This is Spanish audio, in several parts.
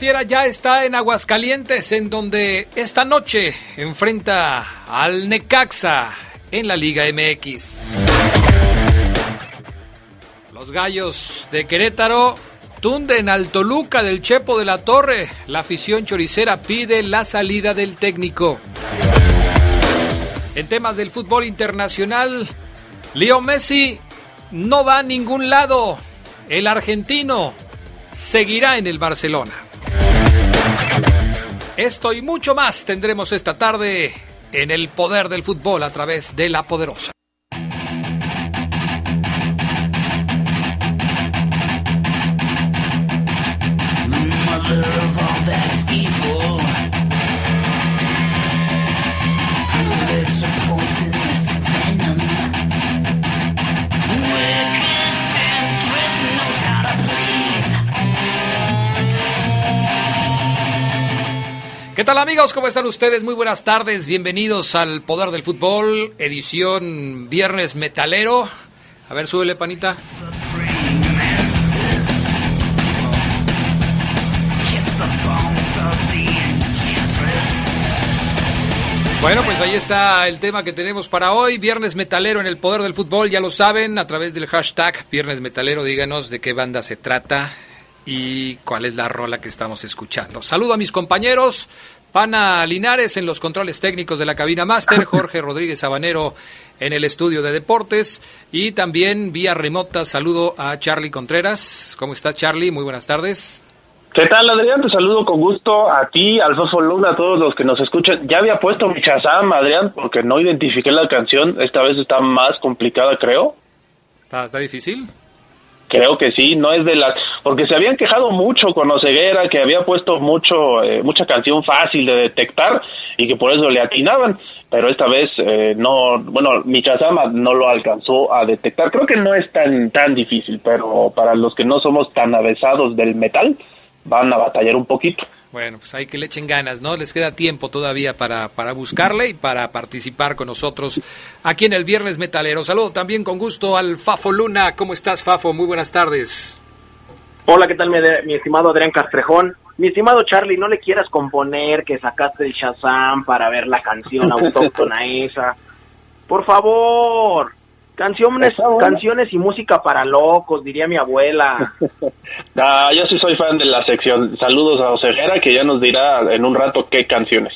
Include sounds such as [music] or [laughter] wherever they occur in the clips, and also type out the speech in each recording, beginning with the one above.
Fiera ya está en Aguascalientes, en donde esta noche enfrenta al Necaxa en la Liga MX. Los Gallos de Querétaro tunden al Toluca del Chepo de la Torre. La afición choricera pide la salida del técnico. En temas del fútbol internacional, Leo Messi no va a ningún lado. El argentino seguirá en el Barcelona. Esto y mucho más tendremos esta tarde en el poder del fútbol a través de la poderosa. ¿Qué tal amigos? ¿Cómo están ustedes? Muy buenas tardes. Bienvenidos al Poder del Fútbol, edición Viernes Metalero. A ver, súbele, panita. Bueno, pues ahí está el tema que tenemos para hoy. Viernes Metalero en el Poder del Fútbol, ya lo saben, a través del hashtag Viernes Metalero, díganos de qué banda se trata y cuál es la rola que estamos escuchando. Saludo a mis compañeros, Pana Linares en los controles técnicos de la cabina máster, [laughs] Jorge Rodríguez Sabanero en el estudio de deportes y también vía remota saludo a Charlie Contreras. ¿Cómo estás Charlie? Muy buenas tardes. ¿Qué tal, Adrián? Te saludo con gusto a ti, al Fofo Luna, a todos los que nos escuchan. Ya había puesto mi chazam, Adrián, porque no identifiqué la canción. Esta vez está más complicada, creo. ¿Está, está difícil? Creo que sí, no es de las... Porque se habían quejado mucho con Oseguera, que había puesto mucho eh, mucha canción fácil de detectar y que por eso le atinaban, pero esta vez eh, no... Bueno, mi chazama no lo alcanzó a detectar. Creo que no es tan, tan difícil, pero para los que no somos tan avesados del metal, van a batallar un poquito. Bueno, pues hay que le echen ganas, ¿no? Les queda tiempo todavía para, para buscarle y para participar con nosotros aquí en el Viernes Metalero. Saludo también con gusto al Fafo Luna. ¿Cómo estás, Fafo? Muy buenas tardes. Hola, ¿qué tal, mi, mi estimado Adrián Castrejón? Mi estimado Charlie, no le quieras componer que sacaste el Shazam para ver la canción [laughs] autóctona esa. Por favor, Canciones, canciones y música para locos, diría mi abuela. [laughs] yo sí soy fan de la sección. Saludos a Osejera, que ya nos dirá en un rato qué canciones.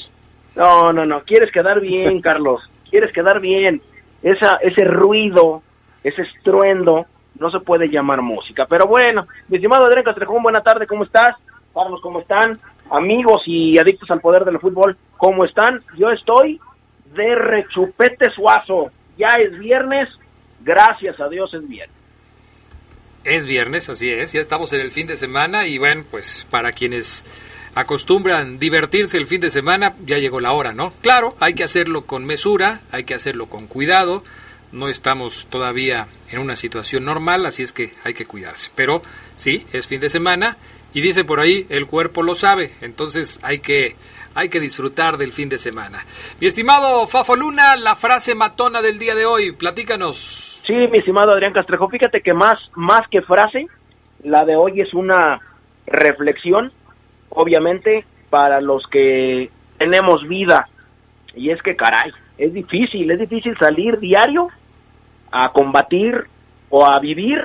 No, no, no. Quieres quedar bien, [laughs] Carlos. Quieres quedar bien. Esa, ese ruido, ese estruendo, no se puede llamar música. Pero bueno, mi estimado Adrián Castrejón, buena tarde, ¿cómo estás? Carlos, ¿cómo están? Amigos y adictos al poder del fútbol, ¿cómo están? Yo estoy de rechupete suazo. Ya es viernes, gracias a Dios es viernes. Es viernes, así es, ya estamos en el fin de semana y bueno, pues para quienes acostumbran divertirse el fin de semana, ya llegó la hora, ¿no? Claro, hay que hacerlo con mesura, hay que hacerlo con cuidado, no estamos todavía en una situación normal, así es que hay que cuidarse. Pero sí, es fin de semana y dice por ahí, el cuerpo lo sabe, entonces hay que hay que disfrutar del fin de semana. Mi estimado Fafo Luna, la frase matona del día de hoy, platícanos. Sí, mi estimado Adrián Castrejo, fíjate que más, más que frase, la de hoy es una reflexión, obviamente, para los que tenemos vida. Y es que, caray, es difícil, es difícil salir diario a combatir o a vivir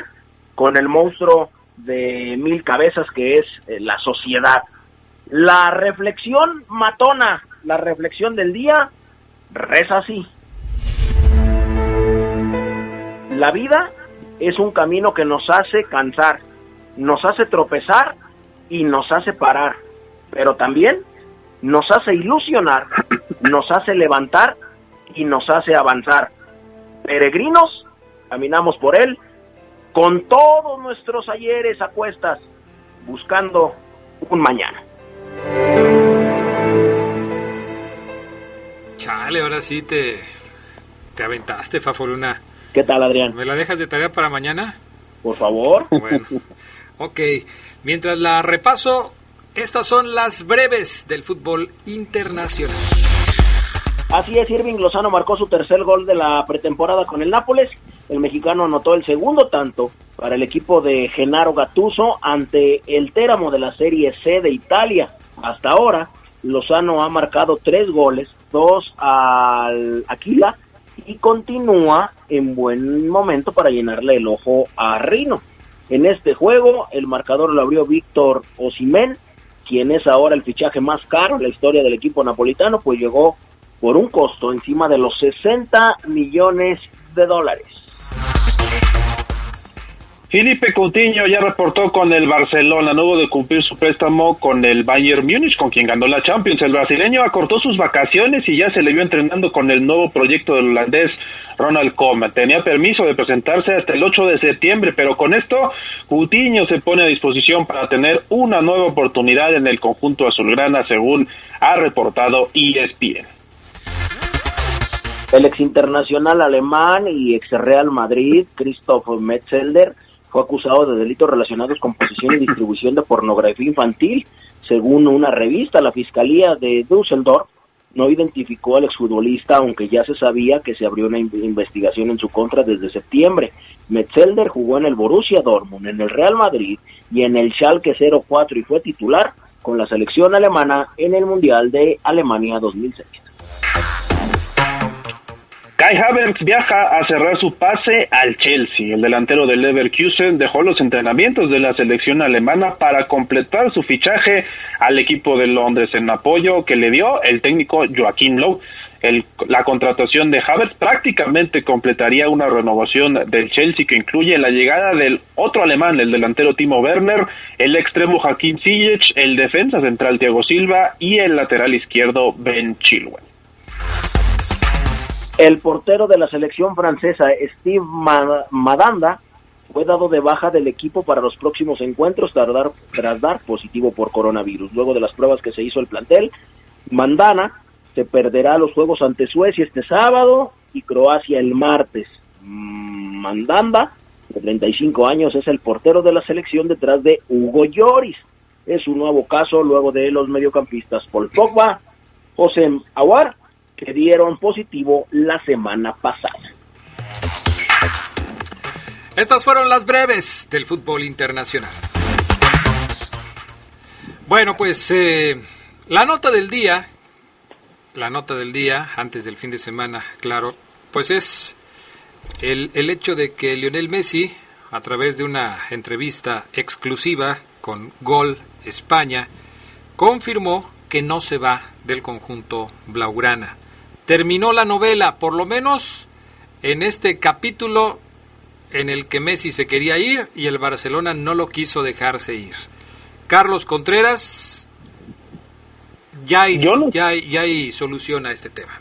con el monstruo de mil cabezas que es eh, la sociedad. La reflexión matona, la reflexión del día, reza así. La vida es un camino que nos hace cansar, nos hace tropezar y nos hace parar, pero también nos hace ilusionar, nos hace levantar y nos hace avanzar. Peregrinos, caminamos por él con todos nuestros ayeres a cuestas, buscando un mañana. Chale, ahora sí te, te aventaste, Fafoluna. ¿Qué tal, Adrián? ¿Me la dejas de tarea para mañana? Por favor. Bueno, [laughs] ok. Mientras la repaso, estas son las breves del fútbol internacional. Así es, Irving Lozano marcó su tercer gol de la pretemporada con el Nápoles. El mexicano anotó el segundo tanto para el equipo de Genaro Gatuso ante el Téramo de la Serie C de Italia. Hasta ahora, Lozano ha marcado tres goles, dos al Aquila y continúa en buen momento para llenarle el ojo a Rino. En este juego, el marcador lo abrió Víctor Osimén, quien es ahora el fichaje más caro en la historia del equipo napolitano, pues llegó por un costo encima de los 60 millones de dólares. Felipe Coutinho ya reportó con el Barcelona, luego de cumplir su préstamo con el Bayern Múnich, con quien ganó la Champions. El brasileño acortó sus vacaciones y ya se le vio entrenando con el nuevo proyecto del holandés Ronald Koeman. Tenía permiso de presentarse hasta el 8 de septiembre, pero con esto Coutinho se pone a disposición para tener una nueva oportunidad en el conjunto azulgrana, según ha reportado ESPN. El ex internacional alemán y ex Real Madrid, Christoph Metzelder, fue acusado de delitos relacionados con posesión y distribución de pornografía infantil. Según una revista, la Fiscalía de Düsseldorf no identificó al exfutbolista, aunque ya se sabía que se abrió una investigación en su contra desde septiembre. Metzelder jugó en el Borussia Dortmund, en el Real Madrid y en el Schalke 04 y fue titular con la selección alemana en el Mundial de Alemania 2006. Kai viaja a cerrar su pase al Chelsea. El delantero del Leverkusen dejó los entrenamientos de la selección alemana para completar su fichaje al equipo de Londres en apoyo que le dio el técnico Joaquín Lowe. la contratación de Havertz prácticamente completaría una renovación del Chelsea que incluye la llegada del otro alemán, el delantero Timo Werner, el extremo Joaquín Ziyech, el defensa central Thiago Silva y el lateral izquierdo Ben Chilwell. El portero de la selección francesa, Steve Madanda, fue dado de baja del equipo para los próximos encuentros tras dar, positivo por coronavirus. Luego de las pruebas que se hizo el plantel, Mandana se perderá los juegos ante Suecia este sábado y Croacia el martes. Mm, Mandanda, de 35 años, es el portero de la selección detrás de Hugo Lloris. Es un nuevo caso luego de los mediocampistas Paul Pogba, José Aguar que dieron positivo la semana pasada. Estas fueron las breves del fútbol internacional. Bueno, pues eh, la nota del día, la nota del día, antes del fin de semana, claro, pues es el, el hecho de que Lionel Messi, a través de una entrevista exclusiva con Gol España, confirmó que no se va del conjunto Blaugrana terminó la novela, por lo menos en este capítulo en el que Messi se quería ir y el Barcelona no lo quiso dejarse ir. Carlos Contreras, ya hay, ya, ya hay solución a este tema.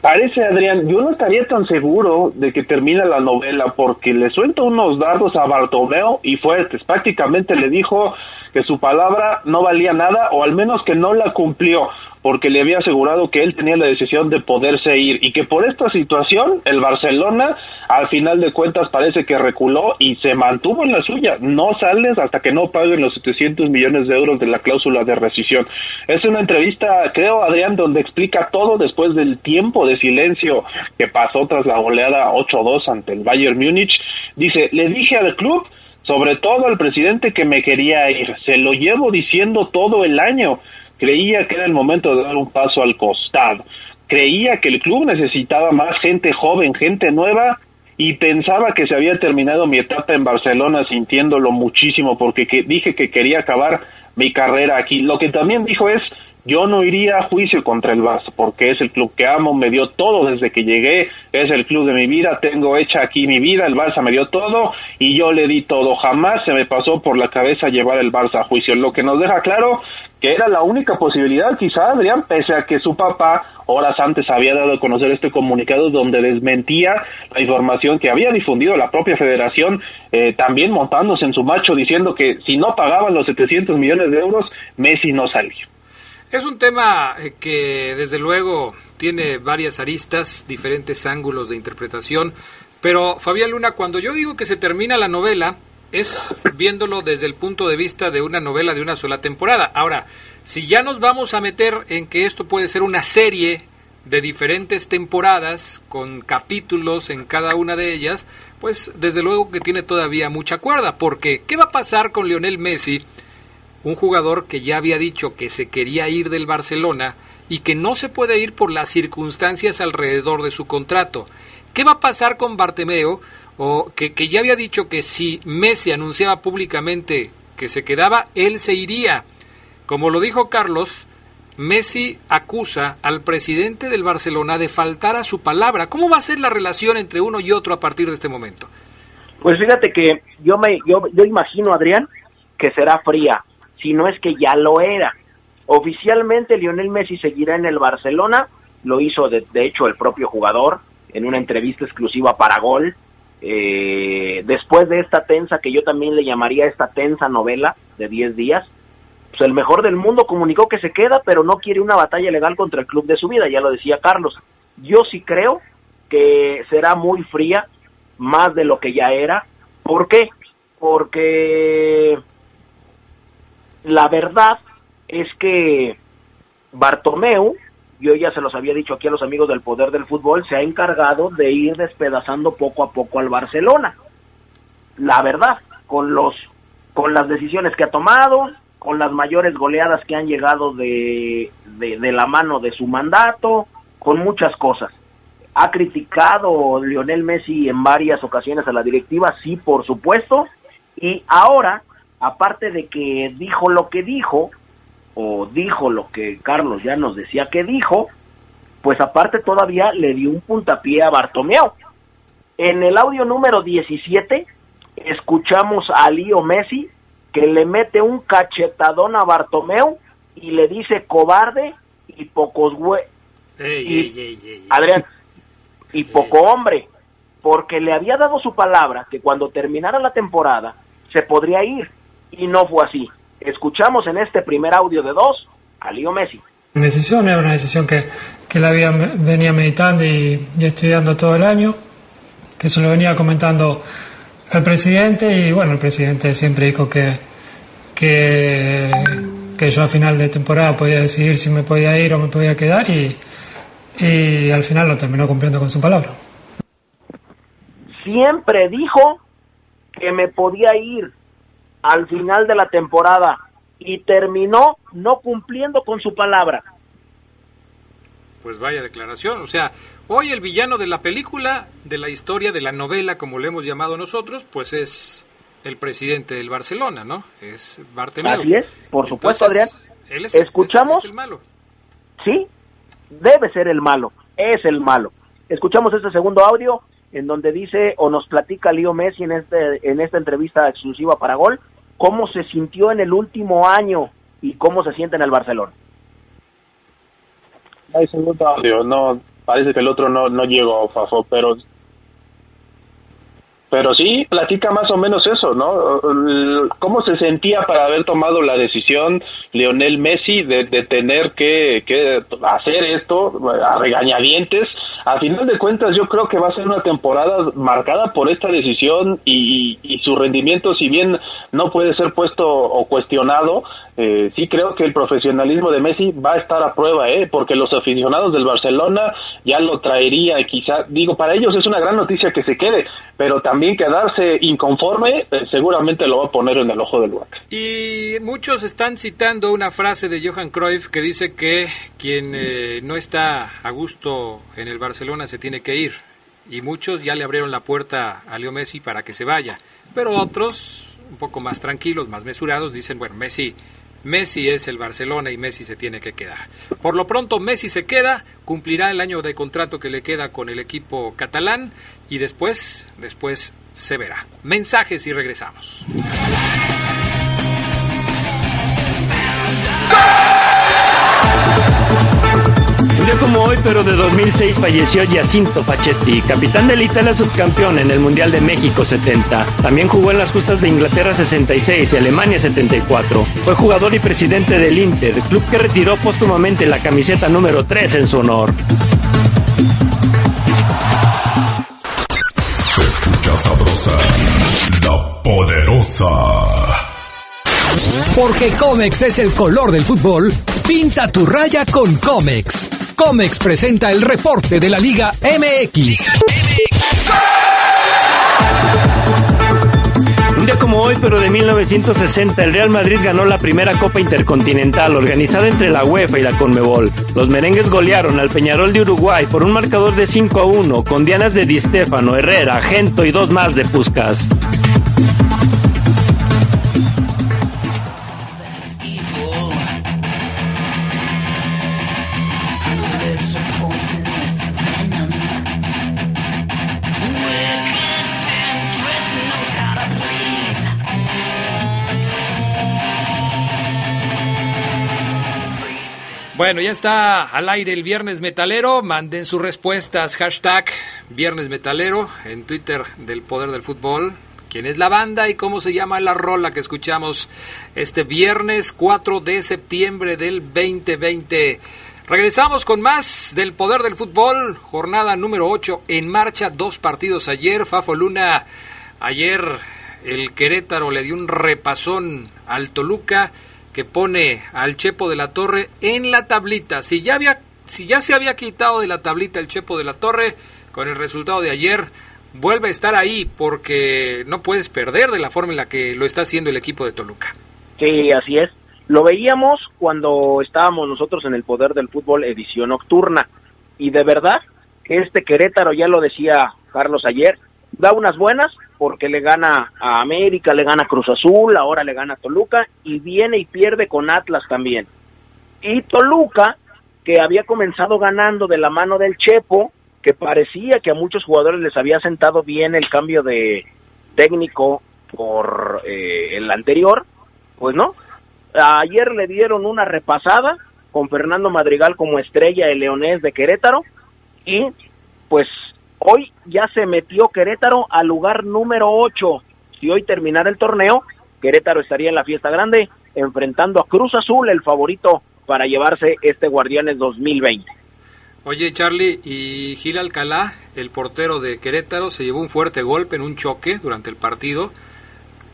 Parece, Adrián, yo no estaría tan seguro de que termine la novela porque le suelta unos dardos a Bartomeo y fuertes. Prácticamente le dijo que su palabra no valía nada o al menos que no la cumplió porque le había asegurado que él tenía la decisión de poderse ir y que por esta situación el Barcelona al final de cuentas parece que reculó y se mantuvo en la suya. No sales hasta que no paguen los 700 millones de euros de la cláusula de rescisión. Es una entrevista, creo, Adrián, donde explica todo después del tiempo de silencio que pasó tras la goleada 8-2 ante el Bayern Múnich. Dice, le dije al club sobre todo al presidente que me quería ir. Se lo llevo diciendo todo el año. Creía que era el momento de dar un paso al costado. Creía que el club necesitaba más gente joven, gente nueva, y pensaba que se había terminado mi etapa en Barcelona sintiéndolo muchísimo porque dije que quería acabar mi carrera aquí. Lo que también dijo es, yo no iría a juicio contra el Barça porque es el club que amo, me dio todo desde que llegué, es el club de mi vida, tengo hecha aquí mi vida, el Barça me dio todo y yo le di todo, jamás se me pasó por la cabeza llevar el Barça a juicio, lo que nos deja claro que era la única posibilidad, quizá Adrián, pese a que su papá horas antes había dado a conocer este comunicado donde desmentía la información que había difundido la propia federación, eh, también montándose en su macho diciendo que si no pagaban los 700 millones de euros, Messi no salía. Es un tema eh, que desde luego tiene varias aristas, diferentes ángulos de interpretación. Pero Fabián Luna, cuando yo digo que se termina la novela, es viéndolo desde el punto de vista de una novela de una sola temporada. Ahora, si ya nos vamos a meter en que esto puede ser una serie de diferentes temporadas con capítulos en cada una de ellas, pues desde luego que tiene todavía mucha cuerda, porque ¿qué va a pasar con Lionel Messi, un jugador que ya había dicho que se quería ir del Barcelona y que no se puede ir por las circunstancias alrededor de su contrato? ¿Qué va a pasar con Bartemeo, o que, que ya había dicho que si Messi anunciaba públicamente que se quedaba, él se iría? Como lo dijo Carlos, Messi acusa al presidente del Barcelona de faltar a su palabra. ¿Cómo va a ser la relación entre uno y otro a partir de este momento? Pues fíjate que yo me yo, yo imagino Adrián que será fría, si no es que ya lo era. Oficialmente Lionel Messi seguirá en el Barcelona, lo hizo de, de hecho el propio jugador en una entrevista exclusiva para Gol. Eh, después de esta tensa, que yo también le llamaría esta tensa novela de 10 días, pues el mejor del mundo comunicó que se queda, pero no quiere una batalla legal contra el club de su vida, ya lo decía Carlos. Yo sí creo que será muy fría, más de lo que ya era. ¿Por qué? Porque la verdad es que Bartomeu, yo ya se los había dicho aquí a los amigos del poder del fútbol, se ha encargado de ir despedazando poco a poco al Barcelona. La verdad, con los con las decisiones que ha tomado, con las mayores goleadas que han llegado de, de, de, la mano de su mandato, con muchas cosas. Ha criticado Lionel Messi en varias ocasiones a la directiva, sí, por supuesto, y ahora, aparte de que dijo lo que dijo, o dijo lo que Carlos ya nos decía que dijo, pues aparte todavía le dio un puntapié a Bartomeu. En el audio número 17 escuchamos a Lío Messi que le mete un cachetadón a Bartomeu y le dice cobarde y pocos hue y, Adrián y poco hombre porque le había dado su palabra que cuando terminara la temporada se podría ir y no fue así. Escuchamos en este primer audio de dos a Lío Messi. Mi decisión era una decisión que, que la había, venía meditando y, y estudiando todo el año, que se lo venía comentando al presidente y bueno, el presidente siempre dijo que, que, que, yo a final de temporada podía decidir si me podía ir o me podía quedar y, y al final lo terminó cumpliendo con su palabra. Siempre dijo que me podía ir al final de la temporada y terminó no cumpliendo con su palabra. Pues vaya declaración, o sea, hoy el villano de la película, de la historia, de la novela, como le hemos llamado nosotros, pues es el presidente del Barcelona, ¿no? Es Bartomeu. Así es, por supuesto, Entonces, Adrián. Él es, ¿Escuchamos? Es, es el malo. Sí, debe ser el malo, es el malo. Escuchamos este segundo audio en donde dice o nos platica Lío Messi en, este, en esta entrevista exclusiva para Gol cómo se sintió en el último año y cómo se siente en el Barcelona. Hay segundo audio, no, parece que el otro no, no llegó, Fafo, pero pero sí, platica más o menos eso, ¿no? ¿Cómo se sentía para haber tomado la decisión Lionel Messi de, de tener que, que, hacer esto a regañadientes? A final de cuentas, yo creo que va a ser una temporada marcada por esta decisión y, y, su rendimiento, si bien no puede ser puesto o cuestionado, eh, sí creo que el profesionalismo de Messi va a estar a prueba, ¿eh? porque los aficionados del Barcelona ya lo traería, quizá, digo, para ellos es una gran noticia que se quede, pero también quedarse inconforme eh, seguramente lo va a poner en el ojo del huaca. Y muchos están citando una frase de Johan Cruyff que dice que quien eh, no está a gusto en el Barcelona se tiene que ir, y muchos ya le abrieron la puerta a Leo Messi para que se vaya, pero otros un poco más tranquilos, más mesurados, dicen, bueno, Messi Messi es el Barcelona y Messi se tiene que quedar. Por lo pronto Messi se queda, cumplirá el año de contrato que le queda con el equipo catalán y después, después se verá. Mensajes y regresamos. como hoy, pero de 2006, falleció Jacinto Pachetti, capitán del Italia subcampeón en el Mundial de México 70. También jugó en las justas de Inglaterra 66 y Alemania 74. Fue jugador y presidente del Inter, club que retiró póstumamente la camiseta número 3 en su honor. Porque Comex es el color del fútbol, pinta tu raya con Comex. Comex presenta el reporte de la Liga MX. Un día como hoy, pero de 1960, el Real Madrid ganó la primera Copa Intercontinental organizada entre la UEFA y la Conmebol. Los merengues golearon al Peñarol de Uruguay por un marcador de 5 a 1 con dianas de Di Stefano, Herrera, Gento y dos más de Puscas. Bueno, ya está al aire el Viernes Metalero. Manden sus respuestas. Hashtag Viernes Metalero en Twitter del Poder del Fútbol. ¿Quién es la banda y cómo se llama la rola que escuchamos este viernes 4 de septiembre del 2020? Regresamos con más del Poder del Fútbol. Jornada número 8 en marcha. Dos partidos ayer. Fafo Luna. Ayer el Querétaro le dio un repasón al Toluca que pone al Chepo de la Torre en la tablita. Si ya había si ya se había quitado de la tablita el Chepo de la Torre con el resultado de ayer, vuelve a estar ahí porque no puedes perder de la forma en la que lo está haciendo el equipo de Toluca. Sí, así es. Lo veíamos cuando estábamos nosotros en el poder del fútbol edición nocturna y de verdad que este Querétaro ya lo decía Carlos ayer, da unas buenas porque le gana a América, le gana a Cruz Azul, ahora le gana a Toluca y viene y pierde con Atlas también. Y Toluca, que había comenzado ganando de la mano del Chepo, que parecía que a muchos jugadores les había sentado bien el cambio de técnico por eh, el anterior, pues no. Ayer le dieron una repasada con Fernando Madrigal como estrella el leonés de Querétaro y pues Hoy ya se metió Querétaro al lugar número 8. Si hoy terminara el torneo, Querétaro estaría en la fiesta grande enfrentando a Cruz Azul, el favorito para llevarse este Guardianes 2020. Oye, Charlie, y Gil Alcalá, el portero de Querétaro, se llevó un fuerte golpe en un choque durante el partido.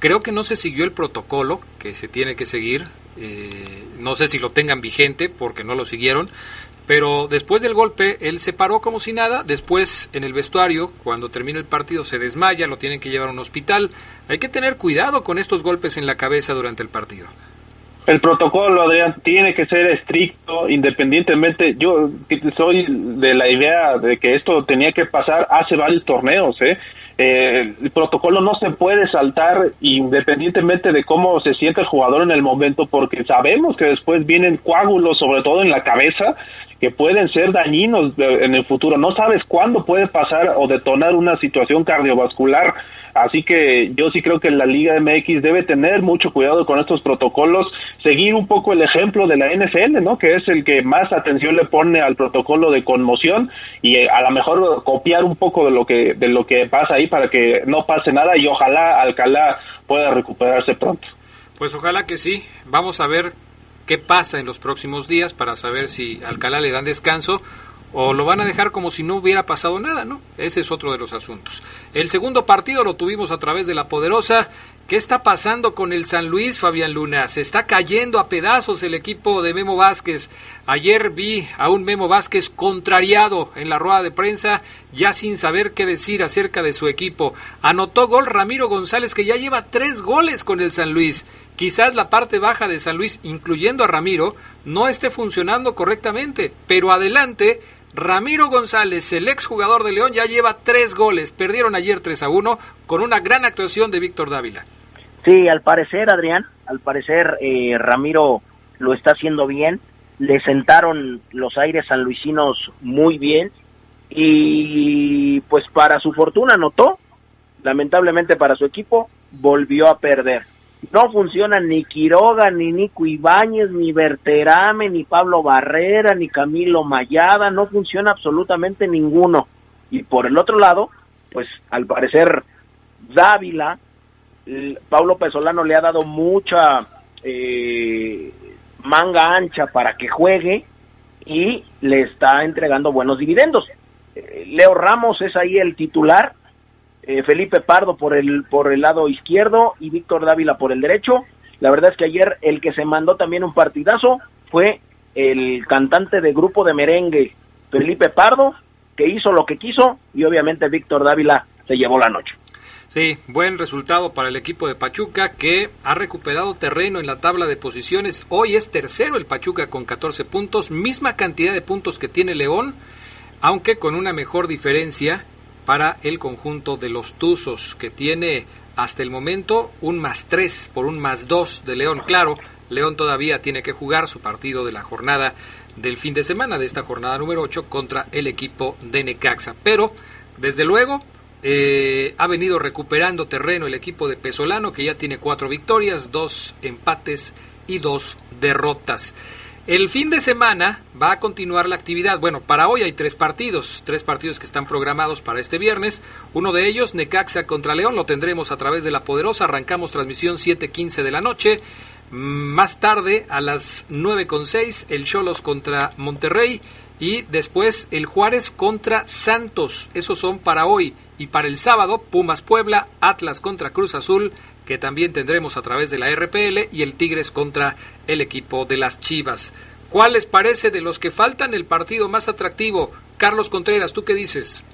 Creo que no se siguió el protocolo que se tiene que seguir. Eh, no sé si lo tengan vigente porque no lo siguieron, pero después del golpe, él se paró como si nada. Después, en el vestuario, cuando termina el partido, se desmaya, lo tienen que llevar a un hospital. Hay que tener cuidado con estos golpes en la cabeza durante el partido. El protocolo, Adrián, tiene que ser estricto, independientemente. Yo soy de la idea de que esto tenía que pasar hace varios torneos, ¿eh? Eh, el protocolo no se puede saltar independientemente de cómo se siente el jugador en el momento, porque sabemos que después vienen coágulos, sobre todo en la cabeza, que pueden ser dañinos en el futuro. No sabes cuándo puede pasar o detonar una situación cardiovascular. Así que yo sí creo que la Liga MX debe tener mucho cuidado con estos protocolos, seguir un poco el ejemplo de la NFL, ¿no? Que es el que más atención le pone al protocolo de conmoción y eh, a lo mejor copiar un poco de lo que de lo que pasa ahí para que no pase nada y ojalá Alcalá pueda recuperarse pronto. Pues ojalá que sí. Vamos a ver qué pasa en los próximos días para saber si Alcalá le dan descanso o lo van a dejar como si no hubiera pasado nada, ¿no? Ese es otro de los asuntos. El segundo partido lo tuvimos a través de la Poderosa. ¿Qué está pasando con el San Luis, Fabián Luna? Se está cayendo a pedazos el equipo de Memo Vázquez. Ayer vi a un Memo Vázquez contrariado en la rueda de prensa, ya sin saber qué decir acerca de su equipo. Anotó gol Ramiro González, que ya lleva tres goles con el San Luis. Quizás la parte baja de San Luis, incluyendo a Ramiro, no esté funcionando correctamente, pero adelante Ramiro González, el exjugador de León, ya lleva tres goles. Perdieron ayer 3 a 1 con una gran actuación de Víctor Dávila. Sí, al parecer, Adrián, al parecer eh, Ramiro lo está haciendo bien. Le sentaron los aires sanluisinos muy bien. Y pues para su fortuna notó, lamentablemente para su equipo, volvió a perder. No funciona ni Quiroga, ni Nico Ibáñez, ni Berterame, ni Pablo Barrera, ni Camilo Mayada, no funciona absolutamente ninguno. Y por el otro lado, pues al parecer Dávila, Pablo Pesolano le ha dado mucha eh, manga ancha para que juegue y le está entregando buenos dividendos. Eh, Leo Ramos es ahí el titular, eh, Felipe Pardo por el, por el lado izquierdo y Víctor Dávila por el derecho. La verdad es que ayer el que se mandó también un partidazo fue el cantante de grupo de merengue, Felipe Pardo, que hizo lo que quiso y obviamente Víctor Dávila se llevó la noche. Sí, buen resultado para el equipo de Pachuca que ha recuperado terreno en la tabla de posiciones. Hoy es tercero el Pachuca con 14 puntos, misma cantidad de puntos que tiene León, aunque con una mejor diferencia para el conjunto de los Tuzos, que tiene hasta el momento un más 3 por un más 2 de León. Claro, León todavía tiene que jugar su partido de la jornada del fin de semana, de esta jornada número 8, contra el equipo de Necaxa. Pero, desde luego, eh, ha venido recuperando terreno el equipo de Pesolano, que ya tiene cuatro victorias, dos empates y dos derrotas. El fin de semana va a continuar la actividad. Bueno, para hoy hay tres partidos, tres partidos que están programados para este viernes. Uno de ellos, Necaxa contra León, lo tendremos a través de la Poderosa. Arrancamos transmisión 7:15 de la noche. Más tarde, a las 9.6, el Cholos contra Monterrey. Y después el Juárez contra Santos. Esos son para hoy. Y para el sábado, Pumas Puebla, Atlas contra Cruz Azul, que también tendremos a través de la RPL, y el Tigres contra el equipo de las Chivas. ¿Cuál les parece de los que faltan el partido más atractivo? Carlos Contreras, ¿tú qué dices?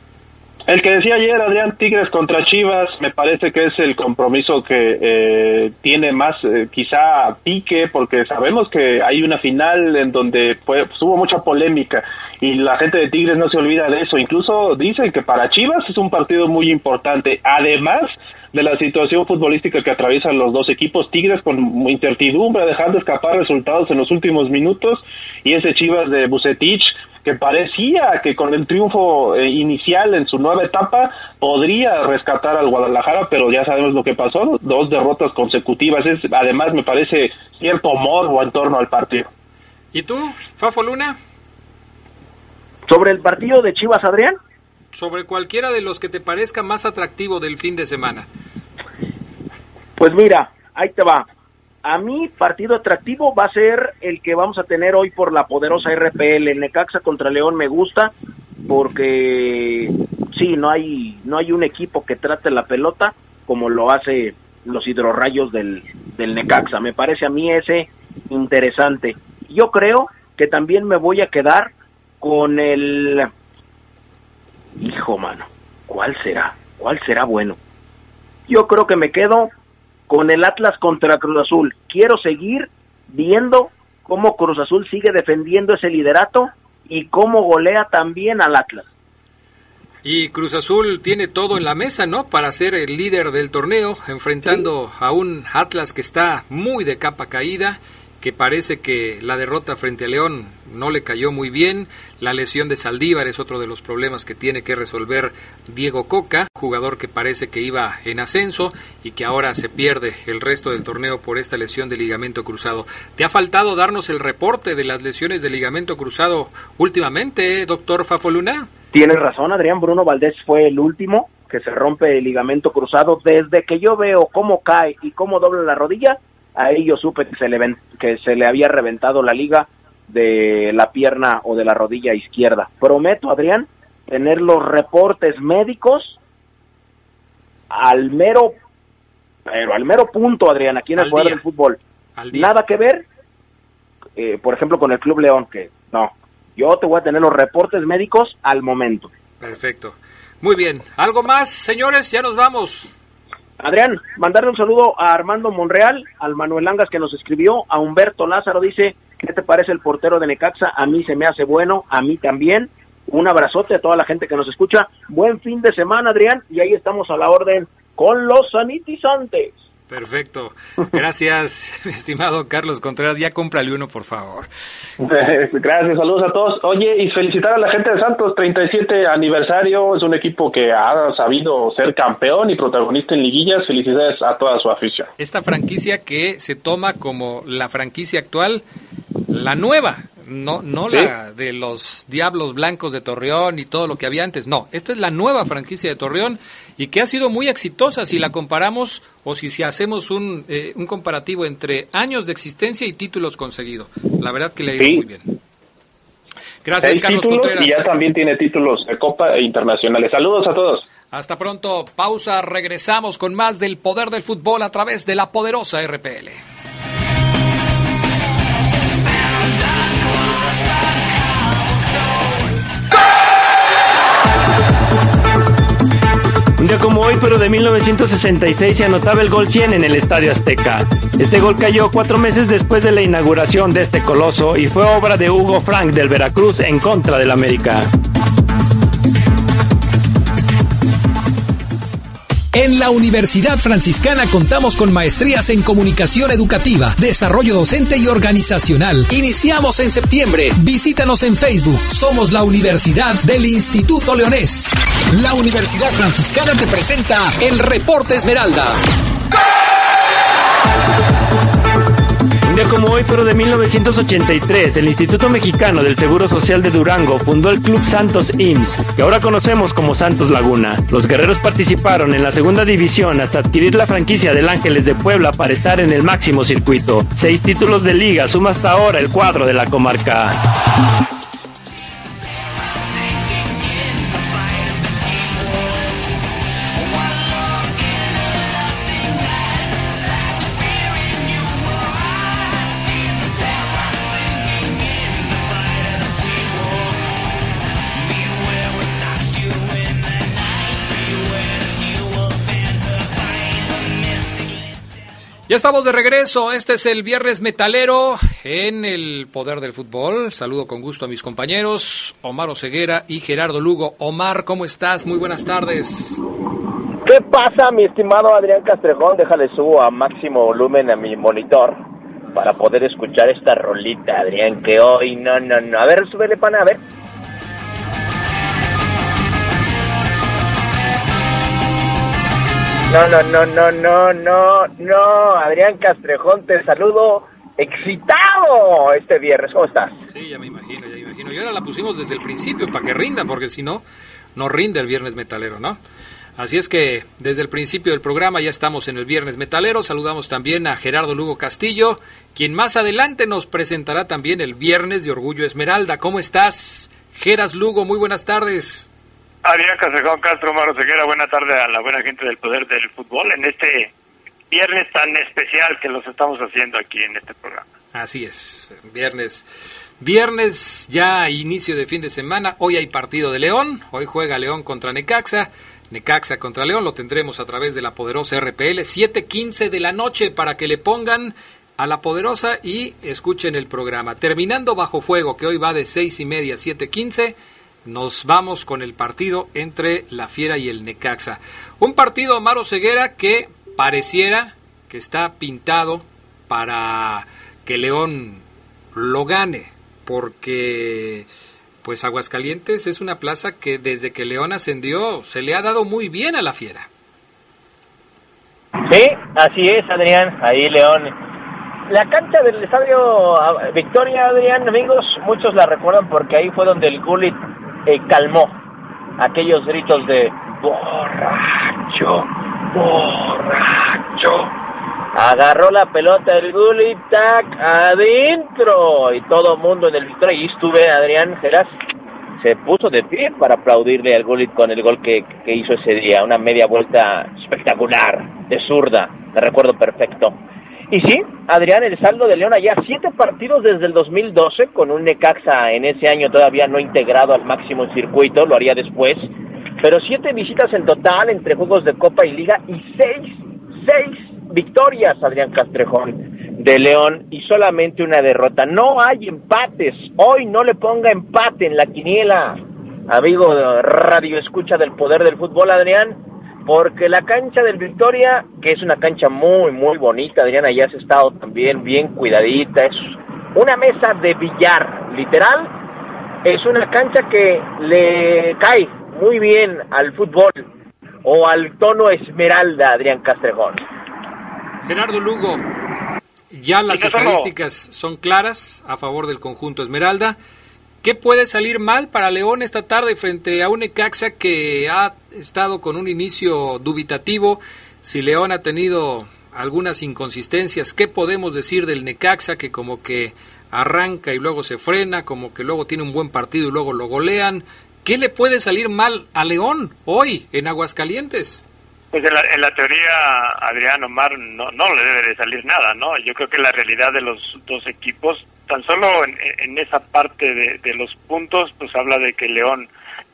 El que decía ayer Adrián Tigres contra Chivas me parece que es el compromiso que eh, tiene más eh, quizá pique porque sabemos que hay una final en donde pues, hubo mucha polémica y la gente de Tigres no se olvida de eso. Incluso dicen que para Chivas es un partido muy importante. Además de la situación futbolística que atraviesan los dos equipos, Tigres con incertidumbre, dejando escapar resultados en los últimos minutos y ese Chivas de Bucetich que parecía que con el triunfo eh, inicial en su nueva etapa podría rescatar al Guadalajara, pero ya sabemos lo que pasó, dos derrotas consecutivas. Es, además, me parece cierto morbo en torno al partido. ¿Y tú, Fafo Luna? ¿Sobre el partido de Chivas, Adrián? Sobre cualquiera de los que te parezca más atractivo del fin de semana. Pues mira, ahí te va a mí partido atractivo va a ser el que vamos a tener hoy por la poderosa RPL. Necaxa contra León me gusta porque sí, no hay no hay un equipo que trate la pelota como lo hace los hidrorrayos del, del Necaxa. Me parece a mí ese interesante. Yo creo que también me voy a quedar con el hijo mano. ¿Cuál será? ¿Cuál será bueno? Yo creo que me quedo con el Atlas contra Cruz Azul. Quiero seguir viendo cómo Cruz Azul sigue defendiendo ese liderato y cómo golea también al Atlas. Y Cruz Azul tiene todo en la mesa, ¿no? Para ser el líder del torneo, enfrentando a un Atlas que está muy de capa caída que parece que la derrota frente a León no le cayó muy bien. La lesión de Saldívar es otro de los problemas que tiene que resolver Diego Coca, jugador que parece que iba en ascenso y que ahora se pierde el resto del torneo por esta lesión de ligamento cruzado. ¿Te ha faltado darnos el reporte de las lesiones de ligamento cruzado últimamente, doctor Fafoluna? Tienes razón, Adrián. Bruno Valdés fue el último que se rompe el ligamento cruzado. Desde que yo veo cómo cae y cómo dobla la rodilla, ahí yo supe que se le, que se le había reventado la liga de la pierna o de la rodilla izquierda. Prometo, Adrián, tener los reportes médicos al mero, pero al mero punto, Adrián, aquí en el juego del fútbol. Nada que ver, eh, por ejemplo, con el Club León, que no, yo te voy a tener los reportes médicos al momento. Perfecto. Muy bien. ¿Algo más, señores? Ya nos vamos. Adrián, mandarle un saludo a Armando Monreal, al Manuel Angas que nos escribió, a Humberto Lázaro, dice, ¿qué te parece el portero de Necaxa? A mí se me hace bueno, a mí también. Un abrazote a toda la gente que nos escucha. Buen fin de semana, Adrián, y ahí estamos a la orden con los sanitizantes. Perfecto. Gracias, [laughs] estimado Carlos Contreras. Ya cómprale uno, por favor. [laughs] Gracias, saludos a todos. Oye, y felicitar a la gente de Santos, 37 aniversario. Es un equipo que ha sabido ser campeón y protagonista en liguillas. Felicidades a toda su afición. Esta franquicia que se toma como la franquicia actual, la nueva, no, no la de los Diablos Blancos de Torreón y todo lo que había antes. No, esta es la nueva franquicia de Torreón y que ha sido muy exitosa si la comparamos o si, si hacemos un, eh, un comparativo entre años de existencia y títulos conseguidos. La verdad que le ha ido muy bien. Gracias, Carlos Contreras. Y ya también tiene títulos de Copa internacionales. Saludos a todos. Hasta pronto. Pausa. Regresamos con más del poder del fútbol a través de la poderosa RPL. Como hoy, pero de 1966, se anotaba el gol 100 en el Estadio Azteca. Este gol cayó cuatro meses después de la inauguración de este coloso y fue obra de Hugo Frank del Veracruz en contra del América. En la Universidad Franciscana contamos con maestrías en comunicación educativa, desarrollo docente y organizacional. Iniciamos en septiembre. Visítanos en Facebook. Somos la Universidad del Instituto Leonés. La Universidad Franciscana te presenta el Reporte Esmeralda. Como hoy, pero de 1983, el Instituto Mexicano del Seguro Social de Durango fundó el Club Santos IMSS, que ahora conocemos como Santos Laguna. Los guerreros participaron en la segunda división hasta adquirir la franquicia del Ángeles de Puebla para estar en el máximo circuito. Seis títulos de liga suma hasta ahora el cuadro de la comarca. Estamos de regreso. Este es el Viernes Metalero en el Poder del Fútbol. Saludo con gusto a mis compañeros Omar Oseguera y Gerardo Lugo. Omar, ¿cómo estás? Muy buenas tardes. ¿Qué pasa, mi estimado Adrián Castrejón? Déjale subo a máximo volumen a mi monitor para poder escuchar esta rolita, Adrián, que hoy no, no, no. A ver, súbele, pana, a ver. No, no, no, no, no, no, no. Adrián Castrejón, te saludo excitado este viernes. ¿Cómo estás? Sí, ya me imagino, ya me imagino. Y ahora la pusimos desde el principio para que rinda, porque si no, no rinde el Viernes Metalero, ¿no? Así es que desde el principio del programa ya estamos en el Viernes Metalero. Saludamos también a Gerardo Lugo Castillo, quien más adelante nos presentará también el Viernes de Orgullo Esmeralda. ¿Cómo estás? Geras Lugo, muy buenas tardes. Adrián Casejón Castro, Maro Ceguera, buena tarde a la buena gente del Poder del Fútbol en este viernes tan especial que los estamos haciendo aquí en este programa. Así es, viernes. Viernes ya inicio de fin de semana, hoy hay partido de León, hoy juega León contra Necaxa, Necaxa contra León, lo tendremos a través de la poderosa RPL, 7.15 de la noche para que le pongan a la poderosa y escuchen el programa. Terminando bajo fuego, que hoy va de seis y media a 7.15 nos vamos con el partido entre la Fiera y el Necaxa. Un partido, Maro Ceguera, que pareciera que está pintado para que León lo gane, porque pues Aguascalientes es una plaza que desde que León ascendió se le ha dado muy bien a la Fiera. Sí, así es, Adrián. Ahí León. La cancha del estadio Victoria, Adrián, amigos, muchos la recuerdan porque ahí fue donde el Gullit eh, calmó aquellos gritos de borracho, borracho. Agarró la pelota el Gullit, tac, adentro. Y todo mundo en el Victoria. Y estuve, Adrián Geras, se puso de pie para aplaudirle al Gullit con el gol que, que hizo ese día. Una media vuelta espectacular, de zurda, me recuerdo perfecto. Y sí, Adrián, el saldo de León allá, siete partidos desde el 2012, con un Necaxa en ese año todavía no integrado al máximo circuito, lo haría después, pero siete visitas en total entre juegos de Copa y Liga y seis, seis victorias, Adrián Castrejón, de León y solamente una derrota. No hay empates, hoy no le ponga empate en la quiniela, amigo Radio Escucha del Poder del Fútbol, Adrián, porque la cancha del Victoria, que es una cancha muy, muy bonita, Adriana, ya has estado también bien cuidadita, es una mesa de billar, literal, es una cancha que le cae muy bien al fútbol o al tono esmeralda, Adrián Castrejón. Gerardo Lugo, ya las estadísticas son claras a favor del conjunto Esmeralda. ¿Qué puede salir mal para León esta tarde frente a un Necaxa que ha estado con un inicio dubitativo? Si León ha tenido algunas inconsistencias, ¿qué podemos decir del Necaxa que como que arranca y luego se frena, como que luego tiene un buen partido y luego lo golean? ¿Qué le puede salir mal a León hoy en Aguascalientes? Pues en la, en la teoría, Adrián Omar, no, no le debe de salir nada, ¿no? Yo creo que la realidad de los dos equipos, tan solo en, en esa parte de, los puntos, pues habla de que León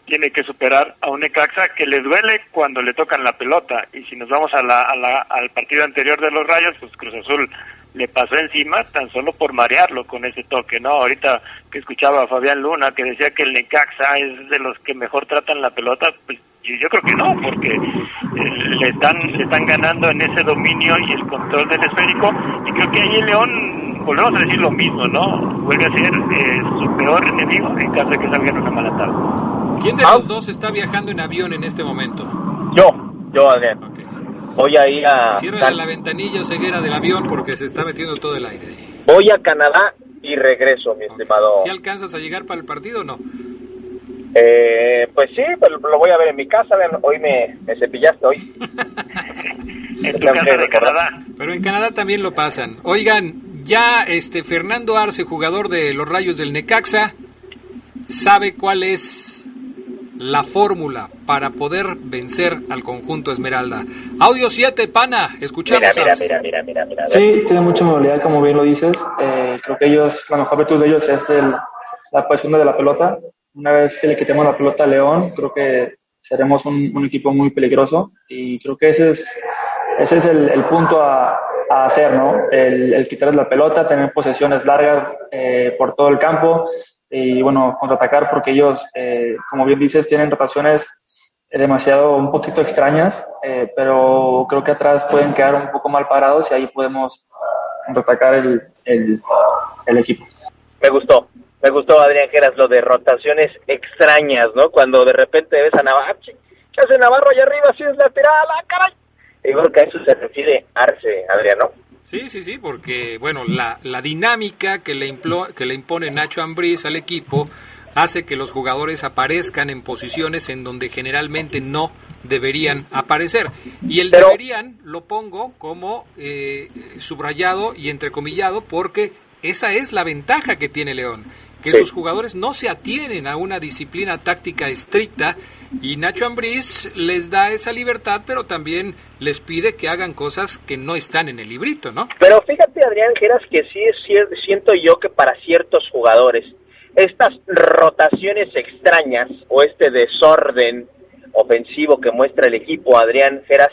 tiene que superar a un Necaxa que le duele cuando le tocan la pelota. Y si nos vamos a la, a la, al partido anterior de los Rayos, pues Cruz Azul le pasó encima tan solo por marearlo con ese toque, ¿no? Ahorita que escuchaba a Fabián Luna que decía que el Necaxa es de los que mejor tratan la pelota, pues yo creo que no, porque eh, le están le están ganando en ese dominio y el control del esférico y creo que ahí el León volvemos a decir lo mismo, ¿no? Vuelve a ser eh, su peor enemigo en caso de que salga en una mala tarde. ¿Quién de los dos está viajando en avión en este momento? Yo, yo Adrián. Okay. Voy a ir a... Cierra la ventanilla o ceguera del avión porque se está metiendo todo el aire. Ahí. Voy a Canadá y regreso, mi okay. estimado. ¿Si alcanzas a llegar para el partido o no? Eh, pues sí, pero lo voy a ver en mi casa. Hoy me, me cepillaste hoy. [laughs] en tu casa de Canadá. Pero en Canadá también lo pasan. Oigan, ya este Fernando Arce, jugador de los Rayos del Necaxa, sabe cuál es la fórmula para poder vencer al conjunto Esmeralda. Audio 7, pana, escuchamos. Mira, mira, mira, mira, mira, Sí, tiene mucha movilidad, como bien lo dices. Eh, creo que ellos, la mejor virtud de ellos es el, la posición de la pelota. Una vez que le quitemos la pelota a León, creo que seremos un, un equipo muy peligroso y creo que ese es, ese es el, el punto a, a, hacer, ¿no? El, el quitarles la pelota, tener posesiones largas eh, por todo el campo y, bueno, contraatacar porque ellos, eh, como bien dices, tienen rotaciones demasiado, un poquito extrañas, eh, pero creo que atrás pueden quedar un poco mal parados y ahí podemos contraatacar el, el, el equipo. Me gustó, me gustó, Adrián Geras, lo de rotaciones extrañas, ¿no? Cuando de repente ves a Navarro, ¿qué hace Navarro allá arriba? Si es lateral, ¡ah, caray! Y creo que a eso se refiere Arce, Adrián, ¿no? Sí, sí, sí, porque, bueno, la, la dinámica que le, implo, que le impone Nacho Ambriz al equipo hace que los jugadores aparezcan en posiciones en donde generalmente no deberían aparecer. Y el Pero, deberían lo pongo como eh, subrayado y entrecomillado porque esa es la ventaja que tiene León que sí. sus jugadores no se atienen a una disciplina táctica estricta y Nacho Ambriz les da esa libertad, pero también les pide que hagan cosas que no están en el librito, ¿no? Pero fíjate, Adrián Geras, que sí es cierto, siento yo que para ciertos jugadores estas rotaciones extrañas o este desorden ofensivo que muestra el equipo Adrián Geras,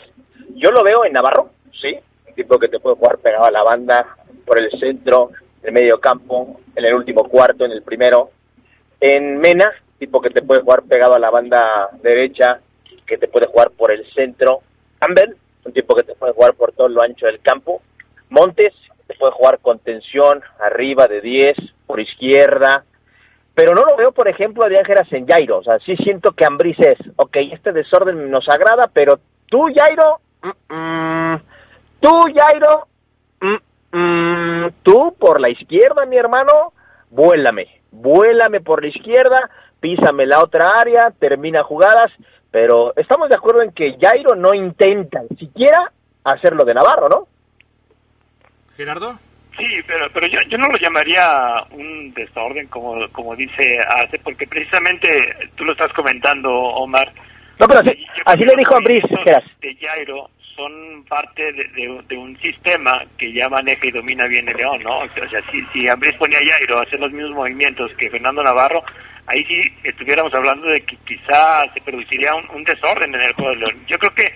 yo lo veo en Navarro, sí, un tipo que te puede jugar pegado a la banda por el centro, el medio campo, en el último cuarto, en el primero. En Mena, tipo que te puede jugar pegado a la banda derecha, que te puede jugar por el centro. Campbell, un tipo que te puede jugar por todo lo ancho del campo. Montes, te puede jugar con tensión, arriba de 10, por izquierda. Pero no lo veo, por ejemplo, a Geras en Jairo. O sea, sí siento que Ambris es, ok, este desorden nos agrada, pero tú, Jairo, mm, mm, tú, Jairo, mm, Mm, tú por la izquierda, mi hermano, vuélame, vuélame por la izquierda, písame la otra área, termina jugadas, pero estamos de acuerdo en que Jairo no intenta siquiera hacerlo de Navarro, ¿no? Gerardo. Sí, pero pero yo, yo no lo llamaría un desorden como como dice hace porque precisamente tú lo estás comentando Omar. No, pero así, así le dijo a Brice, de Jairo son parte de, un sistema que ya maneja y domina bien el León, ¿no? O sea, si, si Ambriz ponía a Jairo a hacer los mismos movimientos que Fernando Navarro, ahí sí estuviéramos hablando de que quizá se produciría un, un desorden en el juego de León. Yo creo que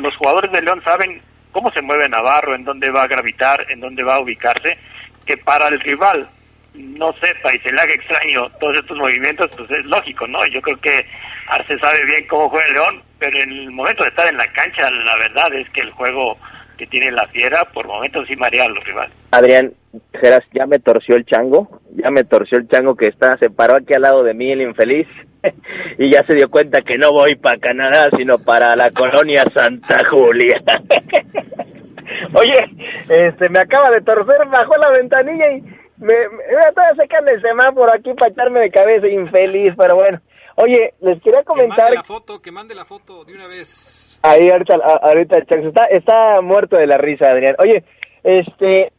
los jugadores de León saben cómo se mueve Navarro, en dónde va a gravitar, en dónde va a ubicarse, que para el rival no sepa y se le haga extraño todos estos movimientos, pues es lógico, ¿no? Yo creo que Arce sabe bien cómo juega el León, pero en el momento de estar en la cancha, la verdad es que el juego que tiene la fiera, por momentos sí marea a los rivales. Adrián, Geras, ya me torció el chango, ya me torció el chango que está, se paró aquí al lado de mí el infeliz [laughs] y ya se dio cuenta que no voy para Canadá, sino para la colonia Santa Julia. [laughs] Oye, este, me acaba de torcer, bajó la ventanilla y me, me estaba secando el semáforo aquí para echarme de cabeza, infeliz, pero bueno. Oye, les quería comentar... Que mande la foto, que mande la foto de una vez. Ahí ahorita, ahorita está, está muerto de la risa, Adrián. Oye, este,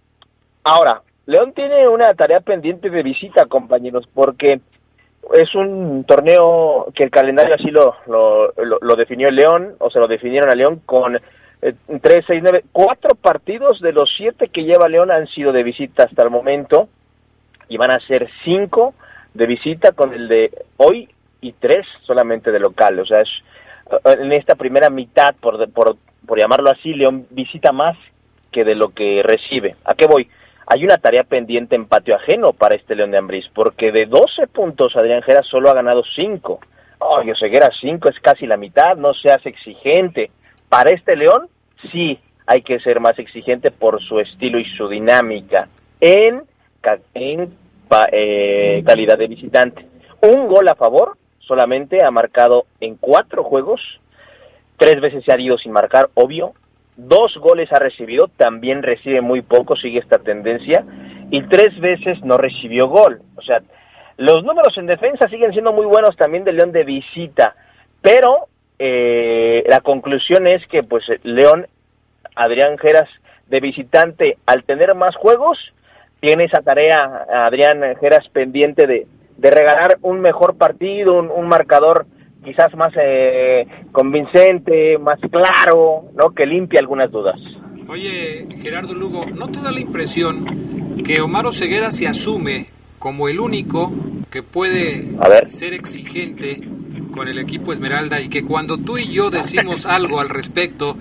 ahora, León tiene una tarea pendiente de visita, compañeros, porque es un torneo que el calendario así lo, lo, lo, definió el León, o se lo definieron a León con eh, tres, seis, nueve, cuatro partidos de los siete que lleva León han sido de visita hasta el momento y van a ser cinco de visita con el de hoy y tres solamente de local. O sea, es, eh, en esta primera mitad, por, por, por llamarlo así, León visita más que de lo que recibe. ¿A qué voy? hay una tarea pendiente en patio ajeno para este León de Ambrís, porque de 12 puntos Adrián Jera solo ha ganado 5. Oh, Ceguera 5 es casi la mitad, no seas exigente. Para este León, sí hay que ser más exigente por su estilo y su dinámica en, en eh, calidad de visitante. Un gol a favor solamente ha marcado en cuatro juegos, tres veces se ha ido sin marcar, obvio, dos goles ha recibido, también recibe muy poco, sigue esta tendencia, y tres veces no recibió gol. O sea, los números en defensa siguen siendo muy buenos también de León de visita, pero eh, la conclusión es que pues León, Adrián Geras de visitante, al tener más juegos, tiene esa tarea, Adrián Geras, pendiente de, de regalar un mejor partido, un marcador quizás más eh, convincente, más claro, ¿no? Que limpia algunas dudas. Oye, Gerardo Lugo, ¿no te da la impresión que Omar Ceguera se asume como el único que puede ser exigente con el equipo Esmeralda y que cuando tú y yo decimos [laughs] algo al respecto